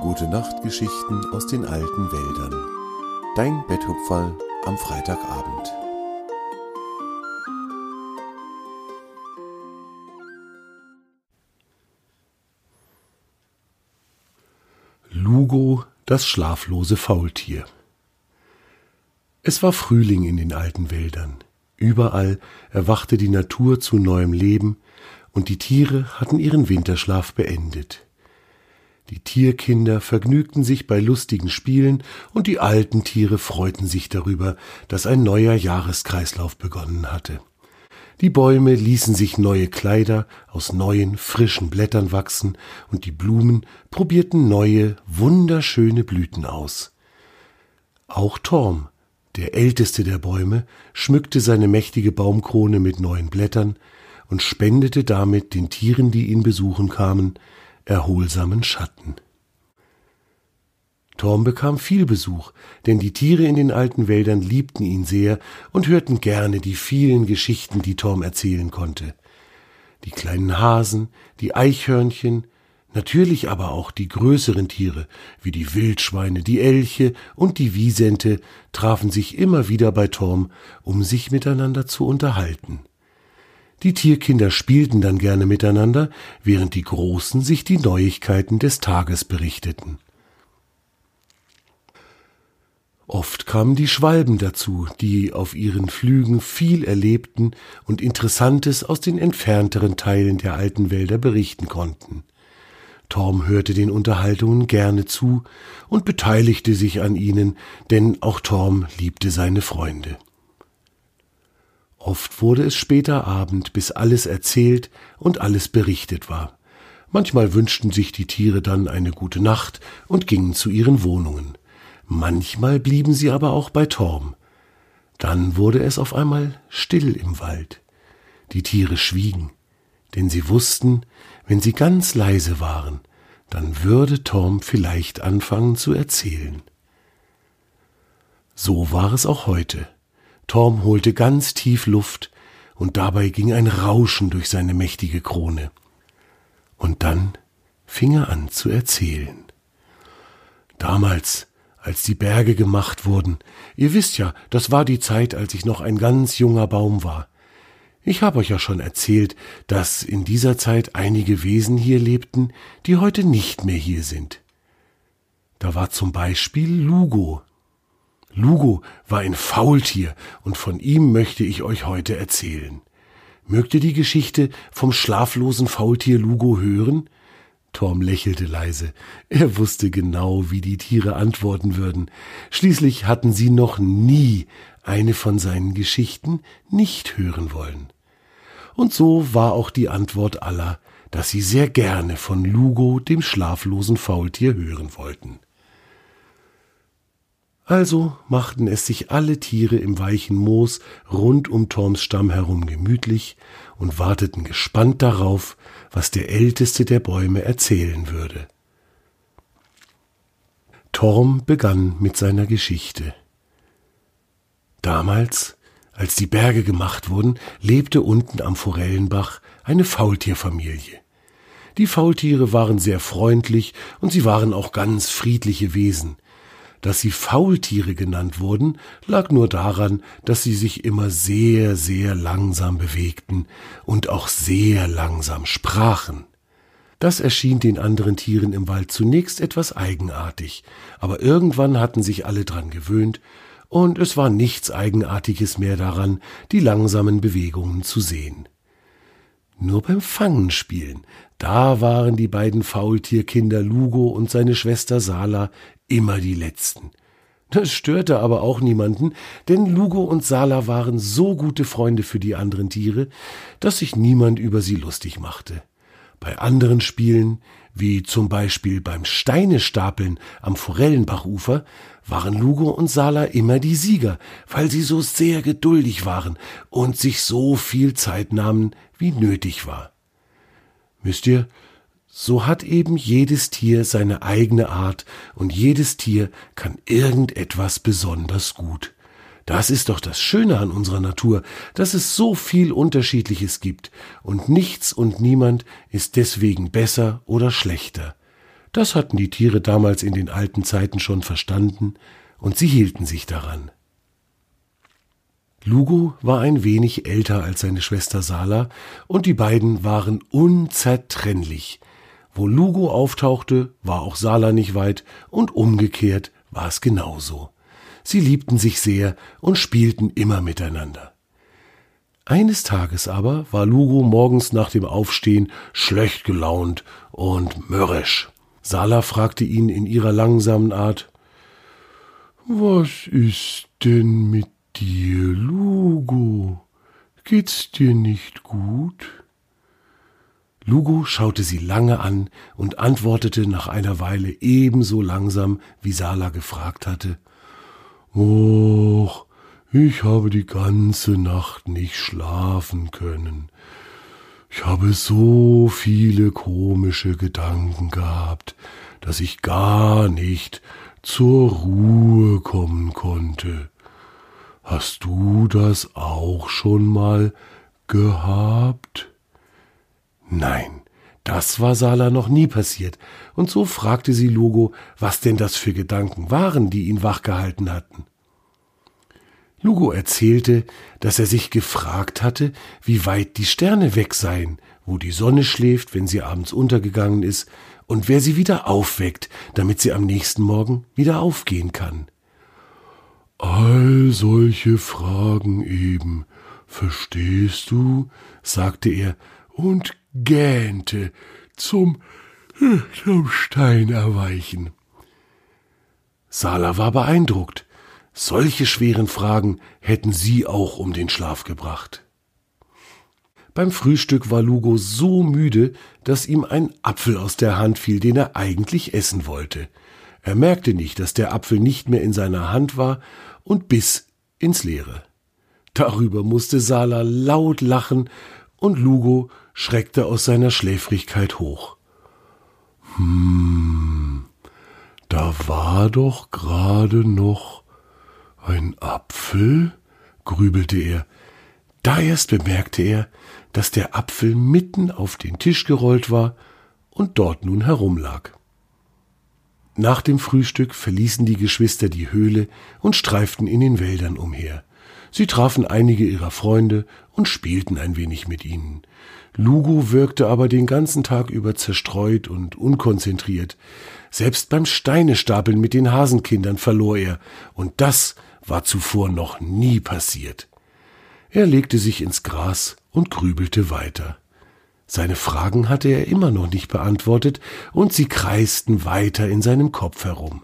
Gute Nachtgeschichten aus den alten Wäldern. Dein Betthupferl am Freitagabend. Lugo, das schlaflose Faultier. Es war Frühling in den alten Wäldern. Überall erwachte die Natur zu neuem Leben, und die Tiere hatten ihren Winterschlaf beendet. Die Tierkinder vergnügten sich bei lustigen Spielen, und die alten Tiere freuten sich darüber, dass ein neuer Jahreskreislauf begonnen hatte. Die Bäume ließen sich neue Kleider aus neuen, frischen Blättern wachsen, und die Blumen probierten neue, wunderschöne Blüten aus. Auch Torm, der älteste der Bäume, schmückte seine mächtige Baumkrone mit neuen Blättern und spendete damit den Tieren, die ihn besuchen kamen, erholsamen Schatten. Torm bekam viel Besuch, denn die Tiere in den alten Wäldern liebten ihn sehr und hörten gerne die vielen Geschichten, die Torm erzählen konnte. Die kleinen Hasen, die Eichhörnchen, natürlich aber auch die größeren Tiere, wie die Wildschweine, die Elche und die Wiesente, trafen sich immer wieder bei Torm, um sich miteinander zu unterhalten. Die Tierkinder spielten dann gerne miteinander, während die Großen sich die Neuigkeiten des Tages berichteten. Oft kamen die Schwalben dazu, die auf ihren Flügen viel erlebten und Interessantes aus den entfernteren Teilen der alten Wälder berichten konnten. Torm hörte den Unterhaltungen gerne zu und beteiligte sich an ihnen, denn auch Torm liebte seine Freunde. Oft wurde es später Abend, bis alles erzählt und alles berichtet war. Manchmal wünschten sich die Tiere dann eine gute Nacht und gingen zu ihren Wohnungen. Manchmal blieben sie aber auch bei Torm. Dann wurde es auf einmal still im Wald. Die Tiere schwiegen, denn sie wussten, wenn sie ganz leise waren, dann würde Torm vielleicht anfangen zu erzählen. So war es auch heute. Torm holte ganz tief Luft, und dabei ging ein Rauschen durch seine mächtige Krone. Und dann fing er an zu erzählen. Damals, als die Berge gemacht wurden, ihr wisst ja, das war die Zeit, als ich noch ein ganz junger Baum war. Ich habe euch ja schon erzählt, dass in dieser Zeit einige Wesen hier lebten, die heute nicht mehr hier sind. Da war zum Beispiel Lugo, Lugo war ein Faultier, und von ihm möchte ich euch heute erzählen. Mögt ihr die Geschichte vom schlaflosen Faultier Lugo hören? Torm lächelte leise. Er wusste genau, wie die Tiere antworten würden. Schließlich hatten sie noch nie eine von seinen Geschichten nicht hören wollen. Und so war auch die Antwort aller, dass sie sehr gerne von Lugo, dem schlaflosen Faultier, hören wollten. Also machten es sich alle Tiere im weichen Moos rund um Torms Stamm herum gemütlich und warteten gespannt darauf, was der älteste der Bäume erzählen würde. Torm begann mit seiner Geschichte. Damals, als die Berge gemacht wurden, lebte unten am Forellenbach eine Faultierfamilie. Die Faultiere waren sehr freundlich und sie waren auch ganz friedliche Wesen, dass sie Faultiere genannt wurden, lag nur daran, dass sie sich immer sehr, sehr langsam bewegten und auch sehr langsam sprachen. Das erschien den anderen Tieren im Wald zunächst etwas eigenartig, aber irgendwann hatten sich alle dran gewöhnt, und es war nichts Eigenartiges mehr daran, die langsamen Bewegungen zu sehen. Nur beim Fangenspielen, da waren die beiden Faultierkinder Lugo und seine Schwester Sala immer die Letzten. Das störte aber auch niemanden, denn Lugo und Sala waren so gute Freunde für die anderen Tiere, dass sich niemand über sie lustig machte. Bei anderen Spielen, wie zum Beispiel beim Steinestapeln am Forellenbachufer, waren Lugo und Sala immer die Sieger, weil sie so sehr geduldig waren und sich so viel Zeit nahmen, wie nötig war. Müsst ihr, so hat eben jedes Tier seine eigene Art und jedes Tier kann irgendetwas besonders gut. Das ist doch das Schöne an unserer Natur, dass es so viel Unterschiedliches gibt und nichts und niemand ist deswegen besser oder schlechter. Das hatten die Tiere damals in den alten Zeiten schon verstanden, und sie hielten sich daran. Lugo war ein wenig älter als seine Schwester Sala, und die beiden waren unzertrennlich. Wo Lugo auftauchte, war auch Sala nicht weit, und umgekehrt war es genauso. Sie liebten sich sehr und spielten immer miteinander. Eines Tages aber war Lugo morgens nach dem Aufstehen schlecht gelaunt und mürrisch. Sala fragte ihn in ihrer langsamen Art Was ist denn mit dir, Lugo? Geht's dir nicht gut? Lugo schaute sie lange an und antwortete nach einer Weile ebenso langsam, wie Sala gefragt hatte. Och, ich habe die ganze Nacht nicht schlafen können. Ich habe so viele komische Gedanken gehabt, dass ich gar nicht zur Ruhe kommen konnte. Hast du das auch schon mal gehabt? Nein, das war Sala noch nie passiert, und so fragte sie Lugo, was denn das für Gedanken waren, die ihn wachgehalten hatten. Lugo erzählte, dass er sich gefragt hatte, wie weit die Sterne weg seien, wo die Sonne schläft, wenn sie abends untergegangen ist, und wer sie wieder aufweckt, damit sie am nächsten Morgen wieder aufgehen kann. All solche Fragen eben, verstehst du? sagte er und gähnte zum, zum Stein erweichen. Sala war beeindruckt. Solche schweren Fragen hätten sie auch um den Schlaf gebracht. Beim Frühstück war Lugo so müde, dass ihm ein Apfel aus der Hand fiel, den er eigentlich essen wollte. Er merkte nicht, dass der Apfel nicht mehr in seiner Hand war und biss ins Leere. Darüber musste Sala laut lachen und Lugo schreckte aus seiner Schläfrigkeit hoch. Hm, da war doch gerade noch ein Apfel? grübelte er. Da erst bemerkte er, dass der Apfel mitten auf den Tisch gerollt war und dort nun herumlag. Nach dem Frühstück verließen die Geschwister die Höhle und streiften in den Wäldern umher. Sie trafen einige ihrer Freunde und spielten ein wenig mit ihnen. Lugo wirkte aber den ganzen Tag über zerstreut und unkonzentriert. Selbst beim Steinestapeln mit den Hasenkindern verlor er, und das war zuvor noch nie passiert. Er legte sich ins Gras und grübelte weiter. Seine Fragen hatte er immer noch nicht beantwortet, und sie kreisten weiter in seinem Kopf herum.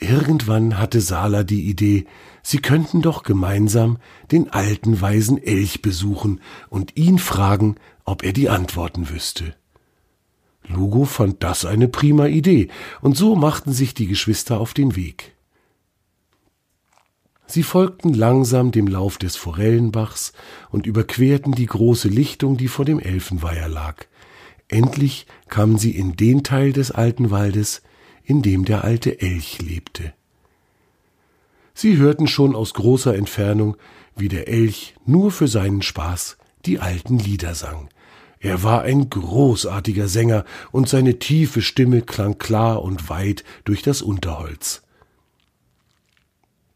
Irgendwann hatte Sala die Idee, sie könnten doch gemeinsam den alten weisen Elch besuchen und ihn fragen, ob er die Antworten wüsste. Lugo fand das eine prima Idee, und so machten sich die Geschwister auf den Weg. Sie folgten langsam dem Lauf des Forellenbachs und überquerten die große Lichtung, die vor dem Elfenweiher lag. Endlich kamen sie in den Teil des alten Waldes, in dem der alte Elch lebte. Sie hörten schon aus großer Entfernung, wie der Elch nur für seinen Spaß die alten Lieder sang. Er war ein großartiger Sänger, und seine tiefe Stimme klang klar und weit durch das Unterholz.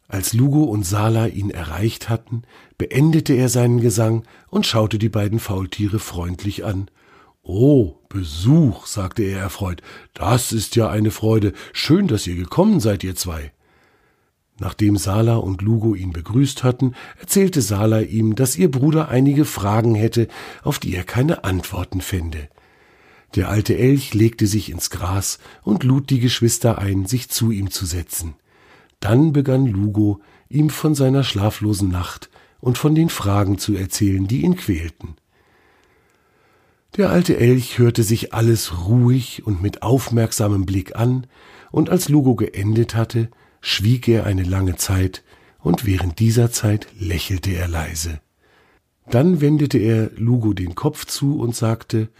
Als Lugo und Sala ihn erreicht hatten, beendete er seinen Gesang und schaute die beiden Faultiere freundlich an. Oh, Besuch, sagte er erfreut, das ist ja eine Freude. Schön, dass ihr gekommen seid, ihr zwei. Nachdem Sala und Lugo ihn begrüßt hatten, erzählte Sala ihm, dass ihr Bruder einige Fragen hätte, auf die er keine Antworten fände. Der alte Elch legte sich ins Gras und lud die Geschwister ein, sich zu ihm zu setzen. Dann begann Lugo, ihm von seiner schlaflosen Nacht und von den Fragen zu erzählen, die ihn quälten. Der alte Elch hörte sich alles ruhig und mit aufmerksamem Blick an, und als Lugo geendet hatte, schwieg er eine lange Zeit, und während dieser Zeit lächelte er leise. Dann wendete er Lugo den Kopf zu und sagte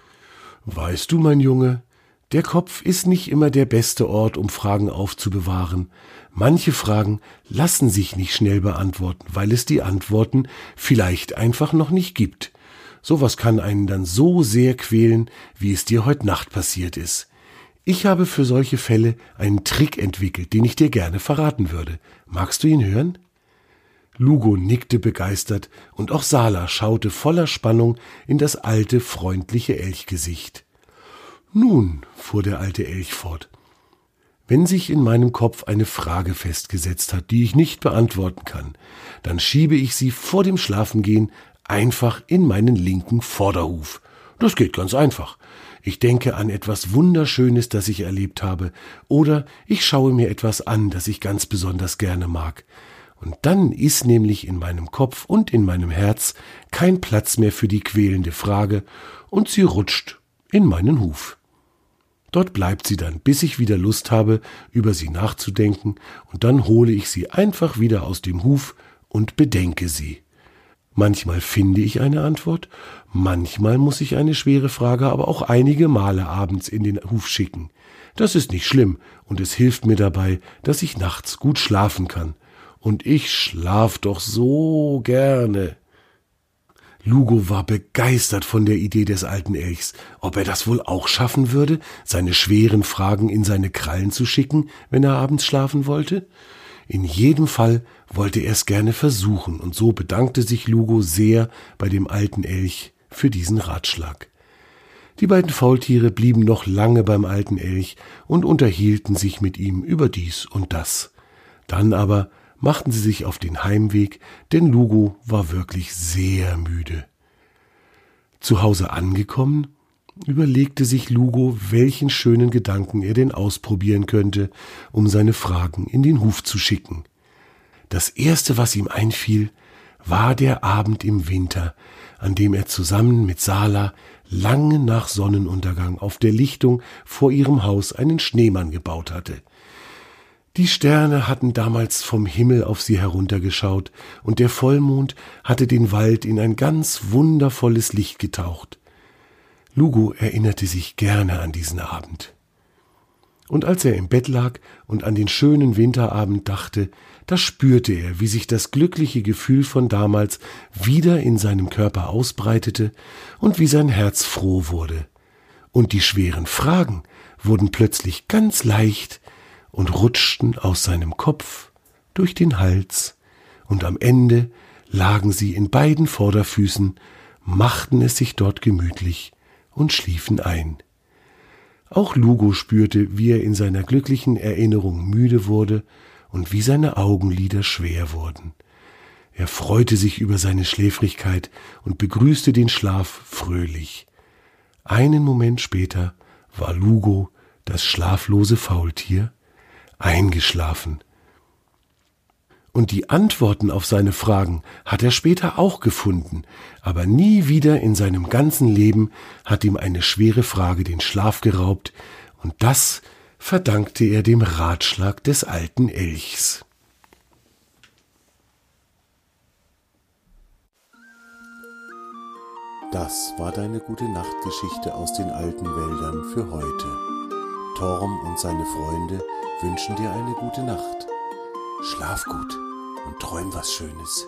Weißt du, mein Junge, der Kopf ist nicht immer der beste Ort, um Fragen aufzubewahren. Manche Fragen lassen sich nicht schnell beantworten, weil es die Antworten vielleicht einfach noch nicht gibt. Sowas kann einen dann so sehr quälen, wie es dir heute Nacht passiert ist. Ich habe für solche Fälle einen Trick entwickelt, den ich dir gerne verraten würde. Magst du ihn hören? Lugo nickte begeistert, und auch Sala schaute voller Spannung in das alte, freundliche Elchgesicht. Nun, fuhr der alte Elch fort, wenn sich in meinem Kopf eine Frage festgesetzt hat, die ich nicht beantworten kann, dann schiebe ich sie vor dem Schlafengehen einfach in meinen linken Vorderhuf. Das geht ganz einfach. Ich denke an etwas Wunderschönes, das ich erlebt habe, oder ich schaue mir etwas an, das ich ganz besonders gerne mag. Und dann ist nämlich in meinem Kopf und in meinem Herz kein Platz mehr für die quälende Frage, und sie rutscht in meinen Huf. Dort bleibt sie dann, bis ich wieder Lust habe, über sie nachzudenken, und dann hole ich sie einfach wieder aus dem Huf und bedenke sie. Manchmal finde ich eine Antwort, manchmal muss ich eine schwere Frage aber auch einige Male abends in den Huf schicken. Das ist nicht schlimm, und es hilft mir dabei, dass ich nachts gut schlafen kann, und ich schlaf doch so gerne. Lugo war begeistert von der Idee des alten Elchs, ob er das wohl auch schaffen würde, seine schweren Fragen in seine Krallen zu schicken, wenn er abends schlafen wollte. In jedem Fall wollte er es gerne versuchen, und so bedankte sich Lugo sehr bei dem alten Elch für diesen Ratschlag. Die beiden Faultiere blieben noch lange beim alten Elch und unterhielten sich mit ihm über dies und das. Dann aber machten sie sich auf den Heimweg, denn Lugo war wirklich sehr müde. Zu Hause angekommen, überlegte sich Lugo, welchen schönen Gedanken er denn ausprobieren könnte, um seine Fragen in den Huf zu schicken. Das erste, was ihm einfiel, war der Abend im Winter, an dem er zusammen mit Sala lange nach Sonnenuntergang auf der Lichtung vor ihrem Haus einen Schneemann gebaut hatte. Die Sterne hatten damals vom Himmel auf sie heruntergeschaut, und der Vollmond hatte den Wald in ein ganz wundervolles Licht getaucht. Lugo erinnerte sich gerne an diesen Abend. Und als er im Bett lag und an den schönen Winterabend dachte, da spürte er, wie sich das glückliche Gefühl von damals wieder in seinem Körper ausbreitete und wie sein Herz froh wurde. Und die schweren Fragen wurden plötzlich ganz leicht, und rutschten aus seinem Kopf durch den Hals, und am Ende lagen sie in beiden Vorderfüßen, machten es sich dort gemütlich und schliefen ein. Auch Lugo spürte, wie er in seiner glücklichen Erinnerung müde wurde und wie seine Augenlider schwer wurden. Er freute sich über seine Schläfrigkeit und begrüßte den Schlaf fröhlich. Einen Moment später war Lugo, das schlaflose Faultier, eingeschlafen. Und die Antworten auf seine Fragen hat er später auch gefunden, aber nie wieder in seinem ganzen Leben hat ihm eine schwere Frage den Schlaf geraubt, und das verdankte er dem Ratschlag des alten Elchs. Das war deine gute Nachtgeschichte aus den alten Wäldern für heute. Torm und seine Freunde wünschen dir eine gute Nacht. Schlaf gut und träum was Schönes.